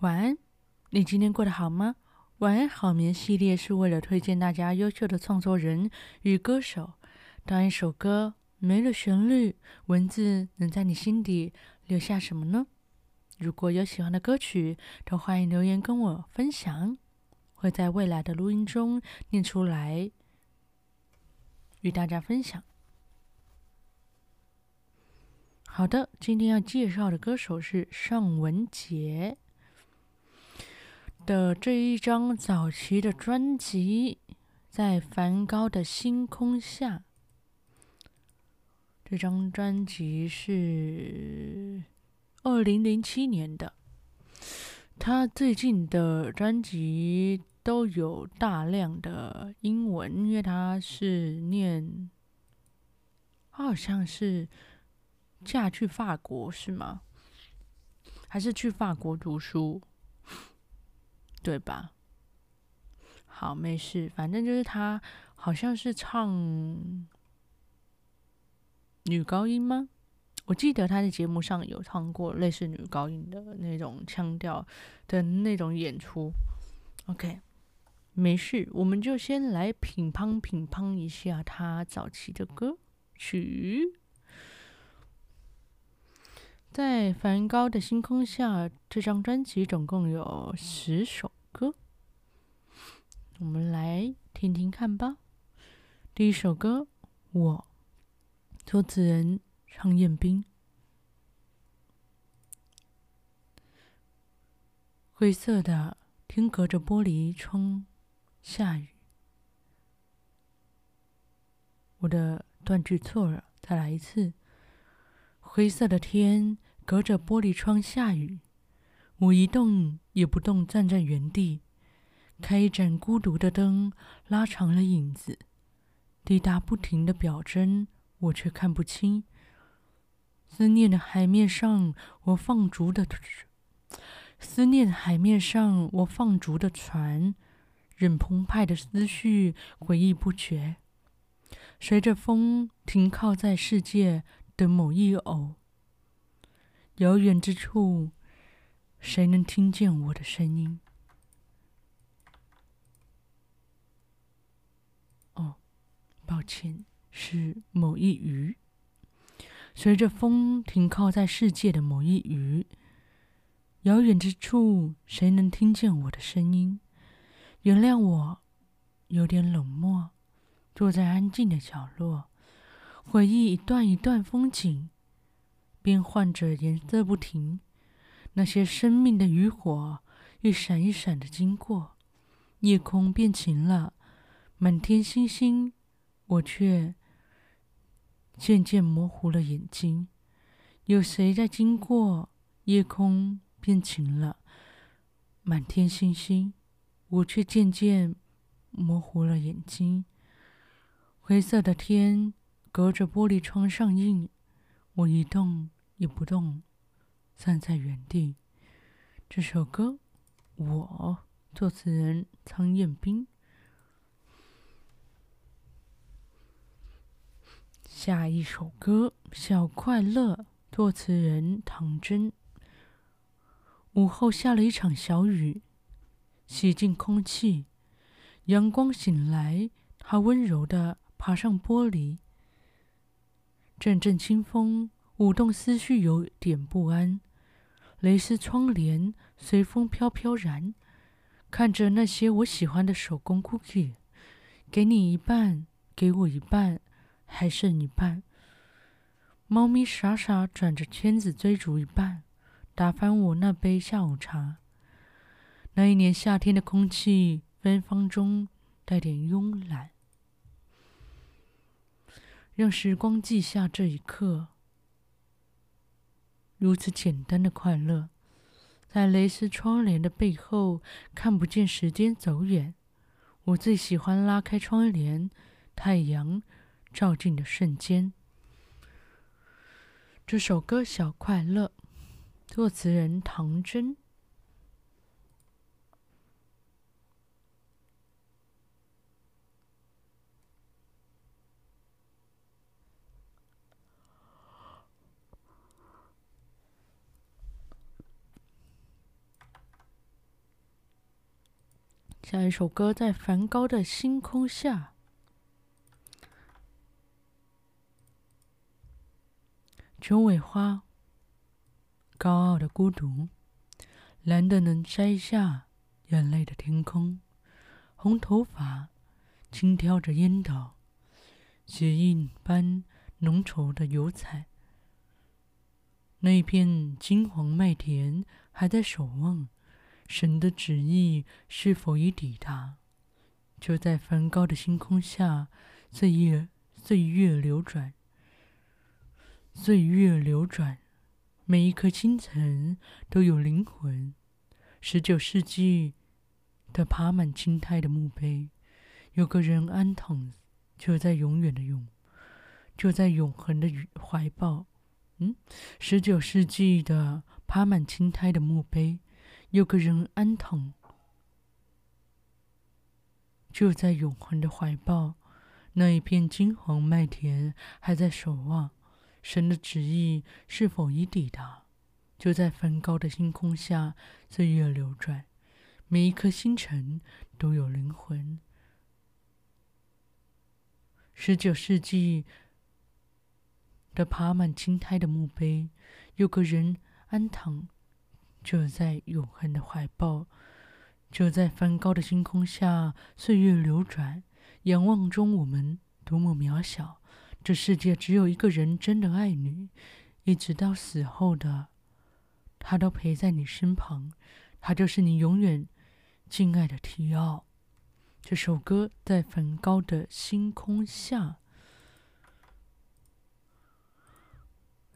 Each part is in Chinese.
晚安，你今天过得好吗？晚安好眠系列是为了推荐大家优秀的创作人与歌手。当一首歌没了旋律，文字能在你心底留下什么呢？如果有喜欢的歌曲，都欢迎留言跟我分享，会在未来的录音中念出来，与大家分享。好的，今天要介绍的歌手是尚雯婕的这一张早期的专辑《在梵高的星空下》。这张专辑是二零零七年的。他最近的专辑都有大量的英文，因为他是念，好像是。嫁去法国是吗？还是去法国读书？对吧？好，没事，反正就是他好像是唱女高音吗？我记得他在节目上有唱过类似女高音的那种腔调的那种演出。OK，没事，我们就先来品乓品乓一下他早期的歌曲。在梵高的星空下，这张专辑总共有十首歌，我们来听听看吧。第一首歌，我，作词人昌彦斌。灰色的天隔着玻璃窗下雨，我的断句错了，再来一次。灰色的天。隔着玻璃窗下雨，我一动也不动，站在原地。开一盏孤独的灯，拉长了影子。滴答不停的表针，我却看不清。思念的海面上，我放逐的思念的海面上我放逐的船，任澎湃的思绪回忆不绝，随着风停靠在世界的某一偶。遥远之处，谁能听见我的声音？哦，抱歉，是某一鱼。随着风停靠在世界的某一鱼，遥远之处，谁能听见我的声音？原谅我，有点冷漠，坐在安静的角落，回忆一段一段风景。变换着颜色不停，那些生命的余火一闪一闪的经过，夜空变晴了，满天星星，我却渐渐模糊了眼睛。有谁在经过？夜空变晴了，满天星星，我却渐渐模糊了眼睛。灰色的天隔着玻璃窗上映，我一动。也不动，站在原地。这首歌，我作词人昌彦斌。下一首歌《小快乐》，作词人唐真。午后下了一场小雨，洗净空气。阳光醒来，它温柔的爬上玻璃。阵阵清风。舞动思绪，有点不安。蕾丝窗帘随风飘飘然，看着那些我喜欢的手工 cookie，给你一半，给我一半，还剩一半。猫咪傻傻转着圈子追逐一半，打翻我那杯下午茶。那一年夏天的空气，芬芳中带点慵懒，让时光记下这一刻。如此简单的快乐，在蕾丝窗帘的背后，看不见时间走远。我最喜欢拉开窗帘，太阳照进的瞬间。这首歌《小快乐》，作词人唐真。下一首歌在梵高的星空下。九尾花，高傲的孤独，蓝的能摘下眼泪的天空，红头发轻挑着烟斗，血印般浓稠的油彩。那片金黄麦田还在守望，神的旨意是否已抵达？就在梵高的星空下，岁月岁月流转。岁月流转，每一颗星辰都有灵魂。十九世纪的爬满青苔的墓碑，有个人安躺，就在永远的永，就在永恒的怀抱。嗯，十九世纪的爬满青苔的墓碑，有个人安躺，就在永恒的怀抱。那一片金黄麦田还在守望。神的旨意是否已抵达？就在梵高的星空下，岁月流转，每一颗星辰都有灵魂。十九世纪的爬满青苔的墓碑，有个人安躺，就在永恒的怀抱。就在梵高的星空下，岁月流转，仰望中我们多么渺小。这世界只有一个人真的爱你，一直到死后的，他都陪在你身旁，他就是你永远敬爱的提奥。这首歌在梵高的星空下。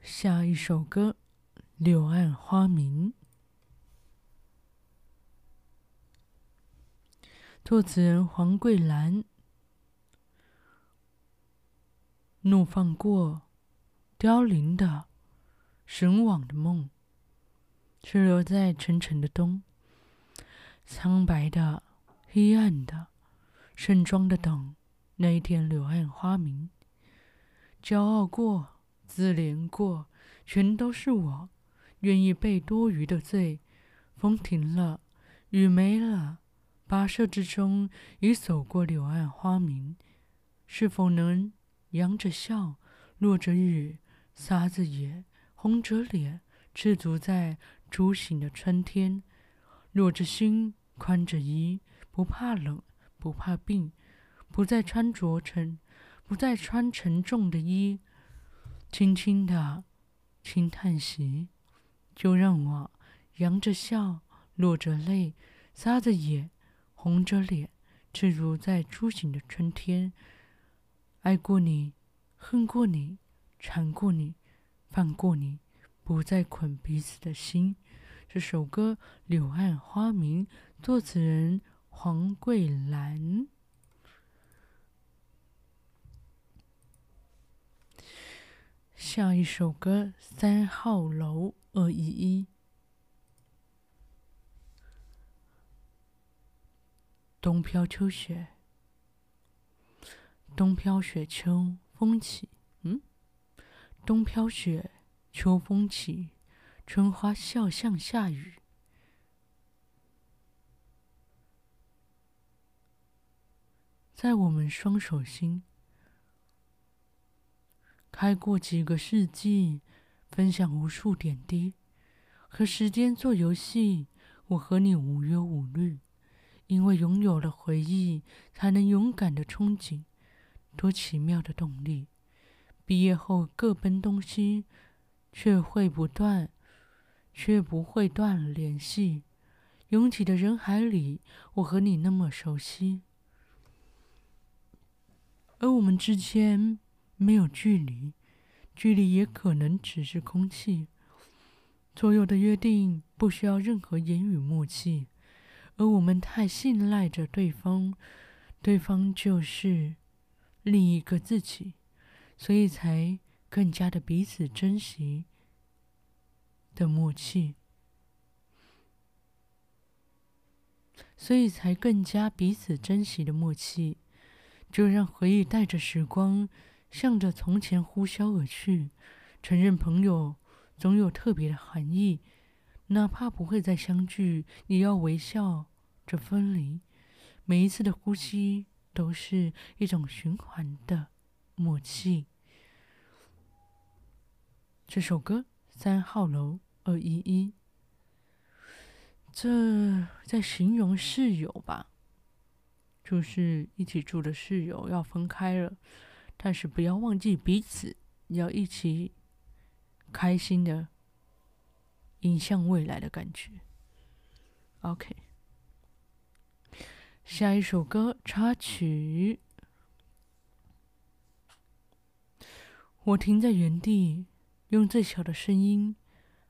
下一首歌《柳暗花明》，作词人黄桂兰。怒放过，凋零的，神往的梦，滞留在沉沉的冬。苍白的，黑暗的，盛装的等那一天柳暗花明。骄傲过，自怜过，全都是我，愿意背多余的罪。风停了，雨没了，跋涉之中已走过柳暗花明，是否能？扬着笑，落着雨，撒着野，红着脸，赤足在初醒的春天，裸着心，宽着衣，不怕冷，不怕病，不再穿着沉，不再穿沉重的衣，轻轻的，轻叹息，就让我扬着笑，落着泪，撒着野，红着脸，赤足在初醒的春天。爱过你，恨过你，缠过你，放过你，不再捆彼此的心。这首歌《柳暗花明》，作词人黄桂兰。下一首歌《三号楼二一一》，冬飘秋雪。冬飘雪，秋风起。嗯，冬飘雪，秋风起，春花笑像夏雨。在我们双手心，开过几个世纪，分享无数点滴，和时间做游戏。我和你无忧无虑，因为拥有了回忆，才能勇敢的憧憬。多奇妙的动力！毕业后各奔东西，却会不断，却不会断联系。拥挤的人海里，我和你那么熟悉，而我们之间没有距离，距离也可能只是空气。所有的约定不需要任何言语默契，而我们太信赖着对方，对方就是。另一个自己，所以才更加的彼此珍惜的默契，所以才更加彼此珍惜的默契，就让回忆带着时光，向着从前呼啸而去。承认朋友总有特别的含义，哪怕不会再相聚，也要微笑着分离。每一次的呼吸都是一种循环的默契。这首歌三号楼二一一，这在形容室友吧，就是一起住的室友要分开了，但是不要忘记彼此，要一起开心的迎向未来的感觉。OK，下一首歌插曲，我停在原地。用最小的声音，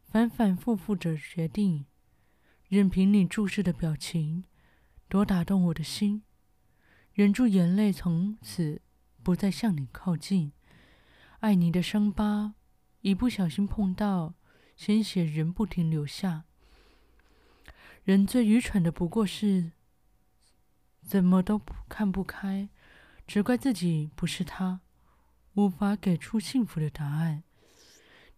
反反复复着决定，任凭你注视的表情多打动我的心，忍住眼泪，从此不再向你靠近。爱你的伤疤，一不小心碰到，鲜血仍不停流下。人最愚蠢的不过是，怎么都看不开，只怪自己不是他，无法给出幸福的答案。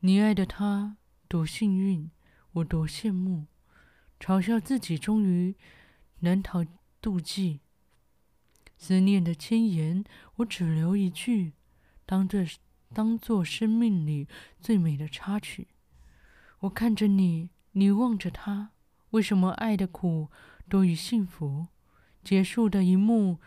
你爱的他多幸运，我多羡慕，嘲笑自己终于难逃妒忌。思念的千言，我只留一句，当这当作生命里最美的插曲。我看着你，你望着他，为什么爱的苦多于幸福？结束的一幕。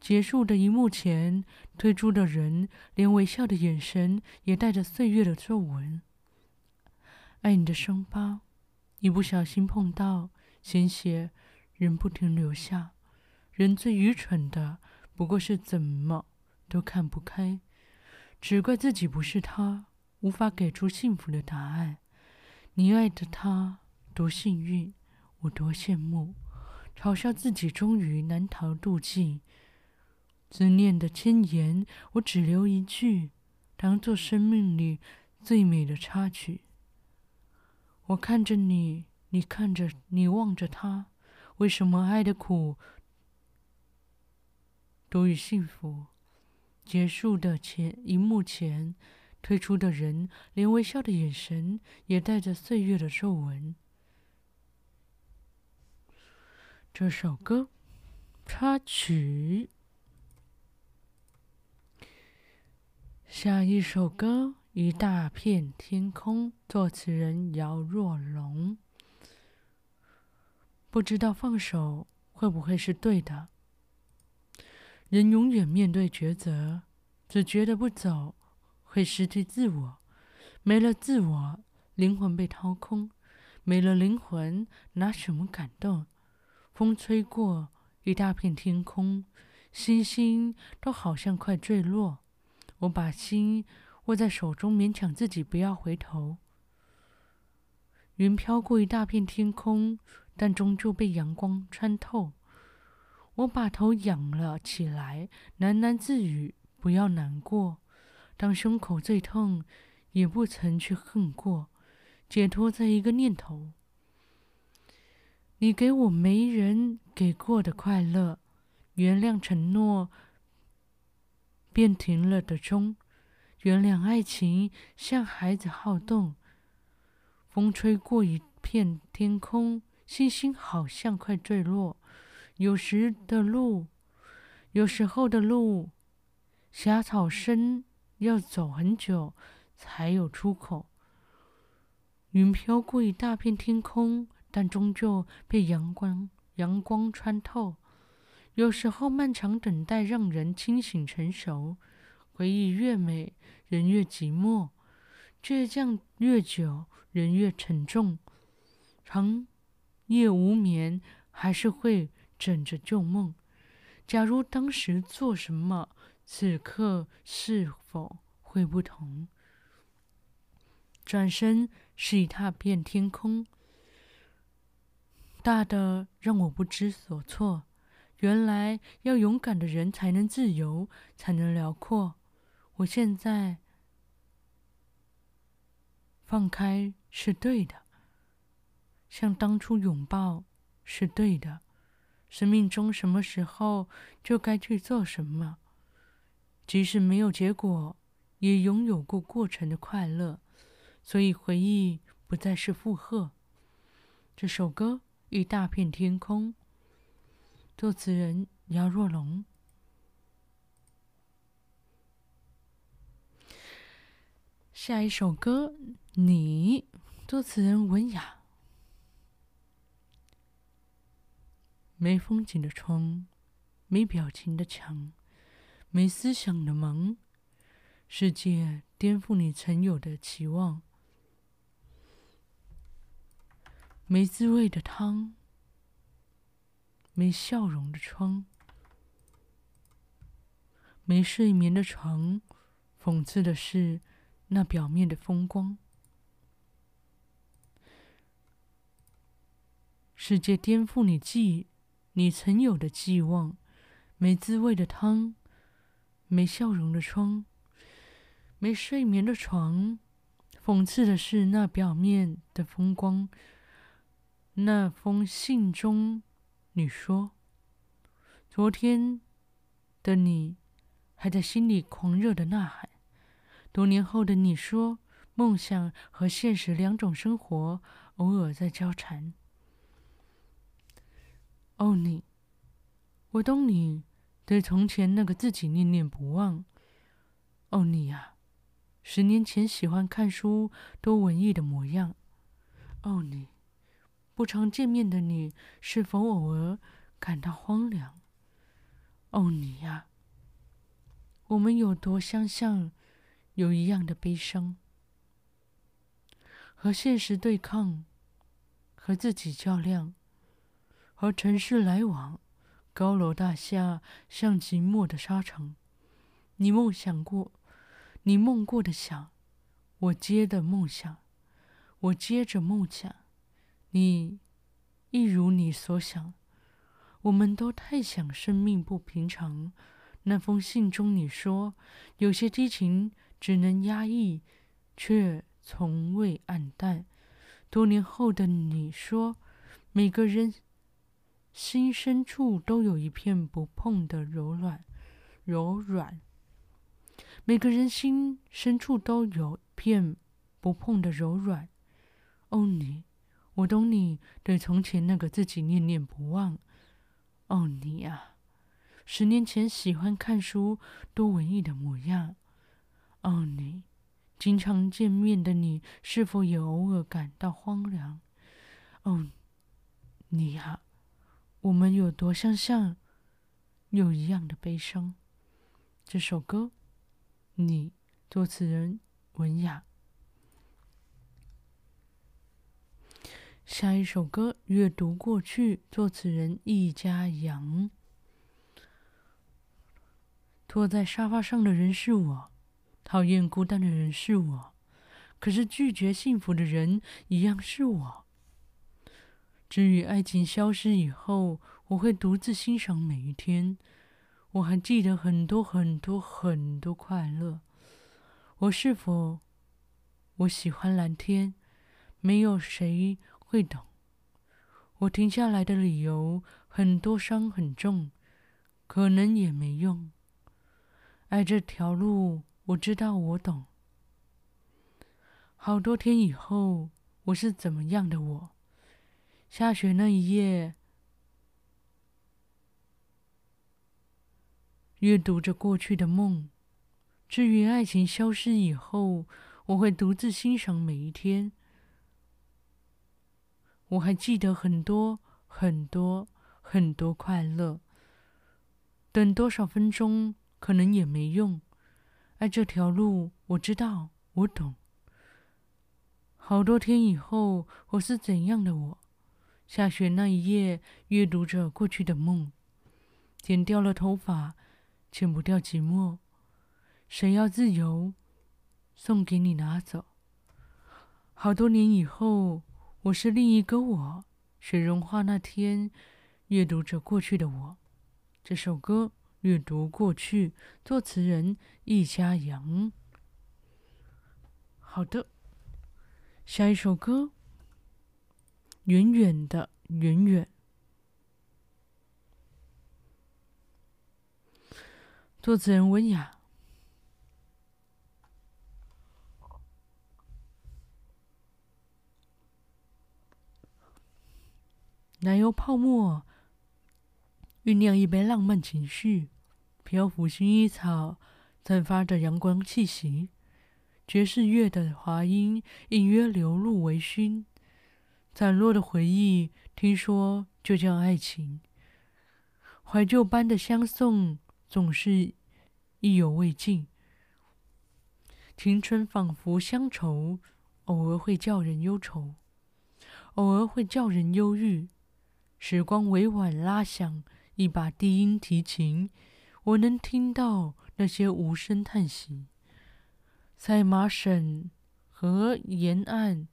结束的一幕前，退出的人连微笑的眼神也带着岁月的皱纹。爱你的伤疤，一不小心碰到，鲜血仍不停流下。人最愚蠢的不过是怎么都看不开，只怪自己不是他，无法给出幸福的答案。你爱的他多幸运，我多羡慕，嘲笑自己终于难逃妒忌。思念的千言，我只留一句，当做生命里最美的插曲。我看着你，你看着你，望着他，为什么爱的苦多于幸福？结束的前一幕前，退出的人连微笑的眼神也带着岁月的皱纹。这首歌插曲。下一首歌《一大片天空》，作词人姚若龙。不知道放手会不会是对的？人永远面对抉择，只觉得不走会失去自我，没了自我，灵魂被掏空，没了灵魂，拿什么感动？风吹过一大片天空，星星都好像快坠落。我把心握在手中，勉强自己不要回头。云飘过一大片天空，但终究被阳光穿透。我把头仰了起来，喃喃自语：“不要难过。”当胸口最痛，也不曾去恨过。解脱在一个念头。你给我没人给过的快乐，原谅承诺。便停了的钟，原谅爱情像孩子好动。风吹过一片天空，星星好像快坠落。有时的路，有时候的路，狭草深，要走很久才有出口。云飘过一大片天空，但终究被阳光阳光穿透。有时候，漫长等待让人清醒成熟。回忆越美，人越寂寞；倔强越久，人越沉重。长夜无眠，还是会枕着旧梦。假如当时做什么，此刻是否会不同？转身是一踏遍天空，大的让我不知所措。原来要勇敢的人才能自由，才能辽阔。我现在放开是对的，像当初拥抱是对的。生命中什么时候就该去做什么，即使没有结果，也拥有过过程的快乐。所以回忆不再是负荷。这首歌。一大片天空。作词人：姚若龙。下一首歌，你，作词人文雅。没风景的窗，没表情的墙，没思想的梦，世界颠覆你曾有的期望。没滋味的汤，没笑容的窗，没睡眠的床，讽刺的是。那表面的风光，世界颠覆你记，你曾有的寄望，没滋味的汤，没笑容的窗，没睡眠的床，讽刺的是那表面的风光。那封信中，你说，昨天的你还在心里狂热的呐喊。多年后的你说，梦想和现实两种生活偶尔在交缠。哦，你，我懂你对从前那个自己念念不忘。哦，你呀，十年前喜欢看书多文艺的模样。哦，你，不常见面的你是否偶尔感到荒凉？哦，你呀，我们有多相像？有一样的悲伤，和现实对抗，和自己较量，和城市来往，高楼大厦像寂寞的沙场。你梦想过，你梦过的想，我接的梦想，我接着梦想，你一如你所想，我们都太想生命不平常。那封信中你说，有些激情。只能压抑，却从未黯淡。多年后的你说，每个人心深处都有一片不碰的柔软，柔软。每个人心深处都有片不碰的柔软。哦，你，我懂你对从前那个自己念念不忘。哦，你啊，十年前喜欢看书多文艺的模样。哦，你经常见面的你，是否也偶尔感到荒凉？哦，你呀，我们有多相像，有一样的悲伤。这首歌，你作词人文雅。下一首歌，阅读过去，作词人易家扬。坐在沙发上的人是我。讨厌孤单的人是我，可是拒绝幸福的人一样是我。至于爱情消失以后，我会独自欣赏每一天。我还记得很多很多很多快乐。我是否我喜欢蓝天？没有谁会懂。我停下来的理由很多，伤很重，可能也没用。爱这条路。我知道，我懂。好多天以后，我是怎么样的我？下雪那一夜，阅读着过去的梦。至于爱情消失以后，我会独自欣赏每一天。我还记得很多很多很多快乐。等多少分钟，可能也没用。爱这条路，我知道，我懂。好多天以后，我是怎样的我？下雪那一夜，阅读着过去的梦。剪掉了头发，剪不掉寂寞。谁要自由？送给你拿走。好多年以后，我是另一个我。雪融化那天，阅读着过去的我。这首歌。阅读过去，作词人易家扬。好的，下一首歌，远远的，远远。作词人文雅。奶油泡沫酝酿一杯浪漫情绪，漂浮薰衣草散发着阳光气息，爵士乐的滑音隐约流入微醺，散落的回忆，听说就叫爱情，怀旧般的相送总是意犹未尽，青春仿佛乡愁，偶尔会叫人忧愁，偶尔会叫人忧郁。时光委婉拉响一把低音提琴，我能听到那些无声叹息。赛马省河沿岸，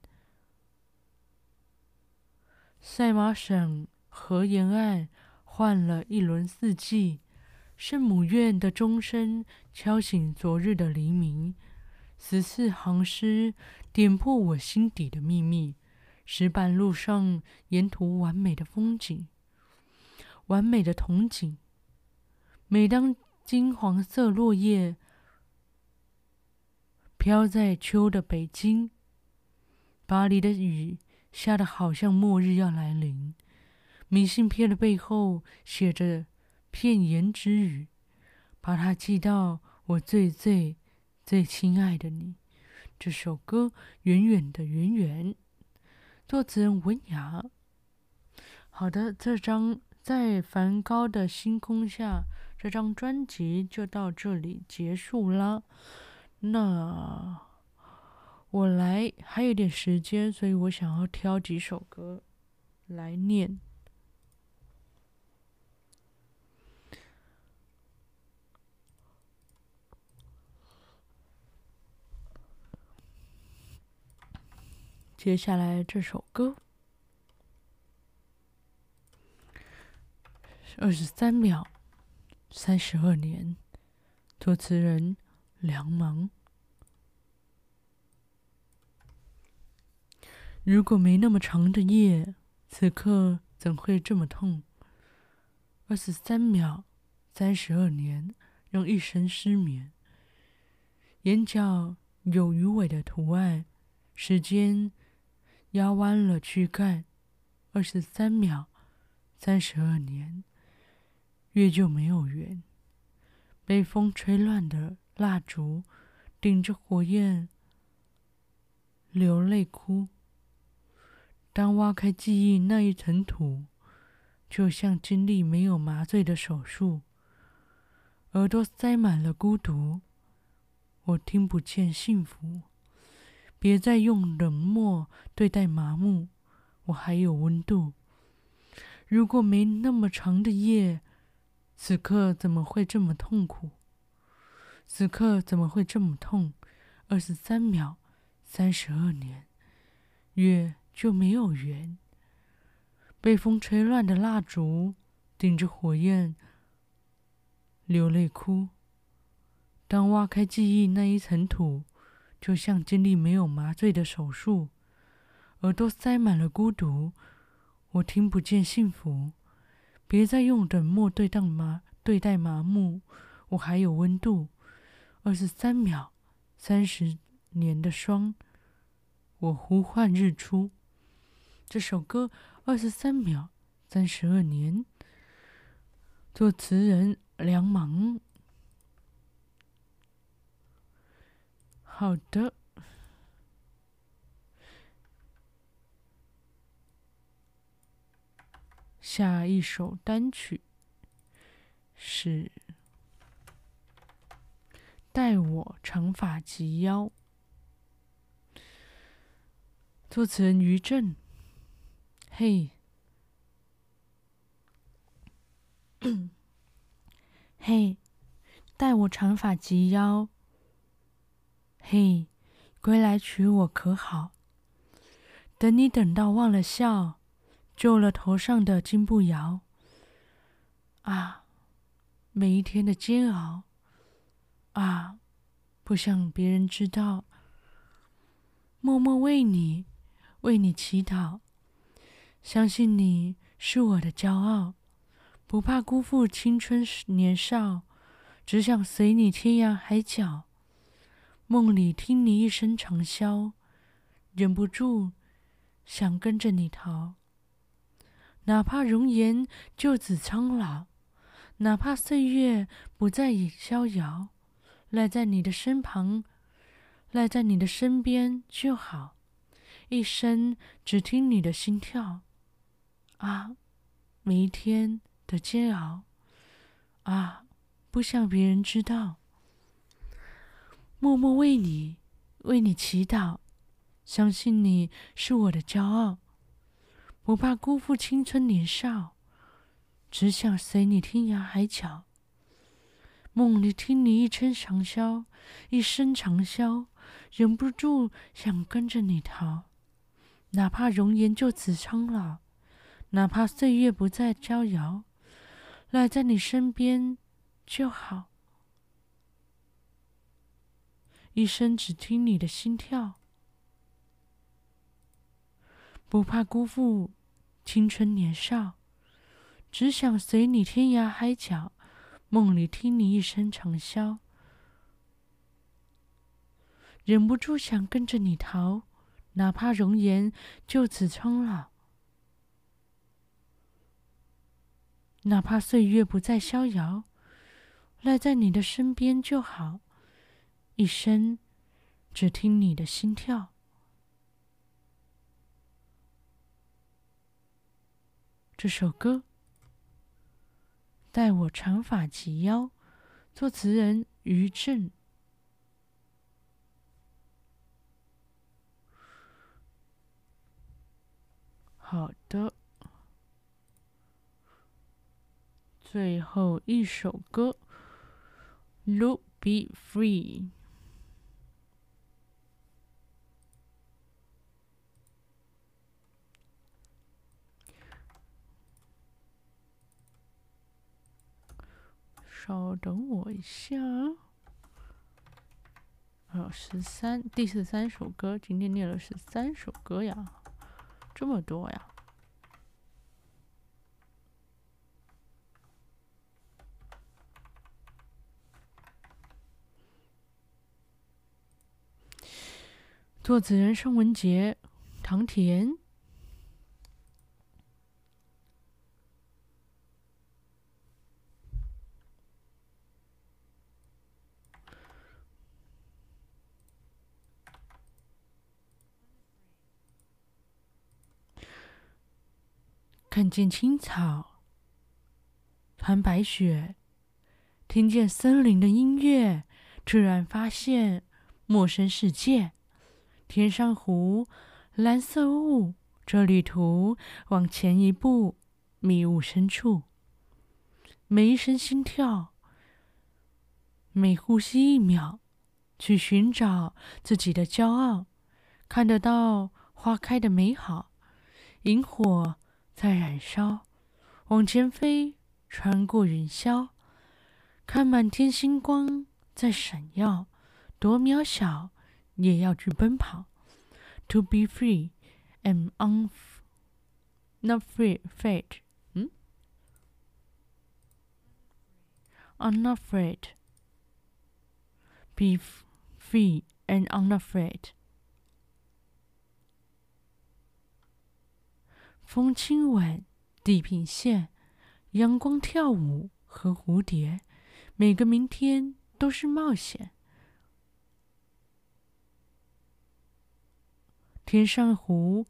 赛马省河沿岸换了一轮四季，圣母院的钟声敲醒昨日的黎明。十四行诗点破我心底的秘密。石板路上，沿途完美的风景，完美的童景。每当金黄色落叶飘在秋的北京，巴黎的雨下得好像末日要来临。明信片的背后写着片言之语，把它寄到我最最最亲爱的你。这首歌远远的远远。作词人文雅。好的，这张在梵高的星空下，这张专辑就到这里结束啦。那我来还有点时间，所以我想要挑几首歌来念。接下来这首歌，二十三秒，三十二年，作词人梁芒。如果没那么长的夜，此刻怎会这么痛？二十三秒，三十二年，让一生失眠。眼角有鱼尾的图案，时间。压弯了躯干，二十三秒，三十二年，月就没有圆。被风吹乱的蜡烛，顶着火焰，流泪哭。当挖开记忆那一层土，就像经历没有麻醉的手术。耳朵塞满了孤独，我听不见幸福。别再用冷漠对待麻木，我还有温度。如果没那么长的夜，此刻怎么会这么痛苦？此刻怎么会这么痛？二十三秒，三十二年，月就没有圆。被风吹乱的蜡烛，顶着火焰，流泪哭。当挖开记忆那一层土。就像经历没有麻醉的手术，耳朵塞满了孤独，我听不见幸福。别再用冷漠对待麻对待麻木，我还有温度。二十三秒，三十年的霜，我呼唤日出。这首歌二十三秒，三十二年，作词人梁芒。好的，下一首单曲是《待我长发及腰》，作词人于震。嘿，嘿，待我长发及腰。嘿，归来娶我可好？等你等到忘了笑，皱了头上的金步摇。啊，每一天的煎熬。啊，不想别人知道。默默为你，为你祈祷。相信你是我的骄傲，不怕辜负青春年少，只想随你天涯海角。梦里听你一声长啸，忍不住想跟着你逃。哪怕容颜就此苍老，哪怕岁月不再已逍遥，赖在你的身旁，赖在你的身边就好，一生只听你的心跳。啊，每一天的煎熬，啊，不想别人知道，默默为你，为你祈祷，相信你是我的骄傲。不怕辜负青春年少，只想随你天涯海角。梦里听你一声长啸，一声长啸，忍不住想跟着你逃。哪怕容颜就此苍老，哪怕岁月不再逍遥，赖在你身边就好。一生只听你的心跳。不怕辜负青春年少，只想随你天涯海角。梦里听你一声长啸，忍不住想跟着你逃，哪怕容颜就此苍老，哪怕岁月不再逍遥，赖在你的身边就好。一生只听你的心跳。这首歌，待我长发及腰，作词人于震。好的，最后一首歌，《，Look, Be Free》。稍等我一下，啊，十三，第十三首歌，今天念了十三首歌呀，这么多呀！作词人尚雯婕、唐田。看见青草，团白雪，听见森林的音乐，突然发现陌生世界。天上湖，蓝色雾，这旅途往前一步，迷雾深处。每一声心跳，每呼吸一秒，去寻找自己的骄傲。看得到花开的美好，萤火。在燃烧，往前飞，穿过云霄，看满天星光在闪耀，多渺小也要去奔跑。To be free and un not free fate，嗯，unafraid。Be free and unafraid。风轻吻，地平线，阳光跳舞和蝴蝶，每个明天都是冒险。天上湖，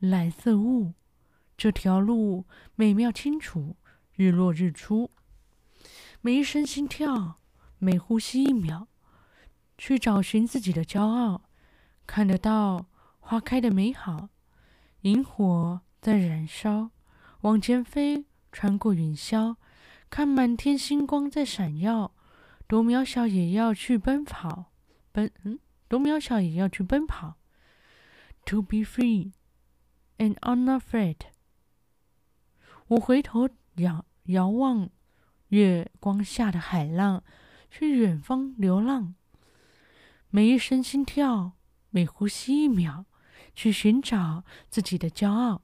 蓝色雾，这条路美妙清楚，日落日出，每一声心跳，每呼吸一秒，去找寻自己的骄傲，看得到花开的美好。萤火在燃烧，往前飞，穿过云霄，看满天星光在闪耀，多渺小也要去奔跑，奔，嗯，多渺小也要去奔跑。To be free and unafraid。我回头仰遥望月光下的海浪，去远方流浪。每一声心跳，每呼吸一秒。去寻找自己的骄傲，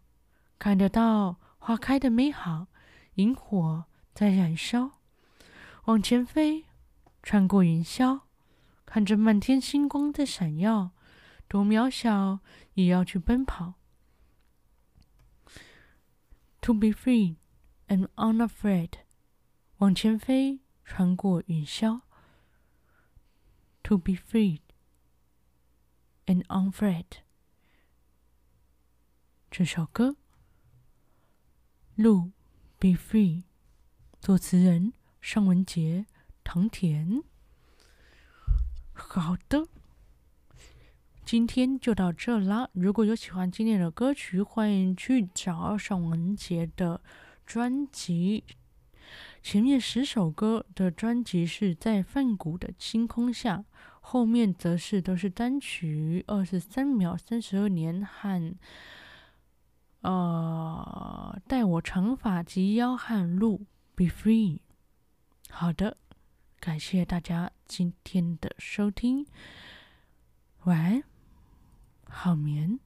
看得到花开的美好，萤火在燃烧，往前飞，穿过云霄，看着满天星光在闪耀，多渺小也要去奔跑。To be free and unafraid，往前飞，穿过云霄。To be free and unafraid，这首歌。路，Be free，作词人尚雯婕、唐田。好的。今天就到这啦！如果有喜欢今天的歌曲，欢迎去找尚雯婕的专辑。前面十首歌的专辑是在梵谷的星空下，后面则是都是单曲，二十三秒、三十二年和呃待我长发及腰汉路，Be free。好的，感谢大家今天的收听，晚安。好眠。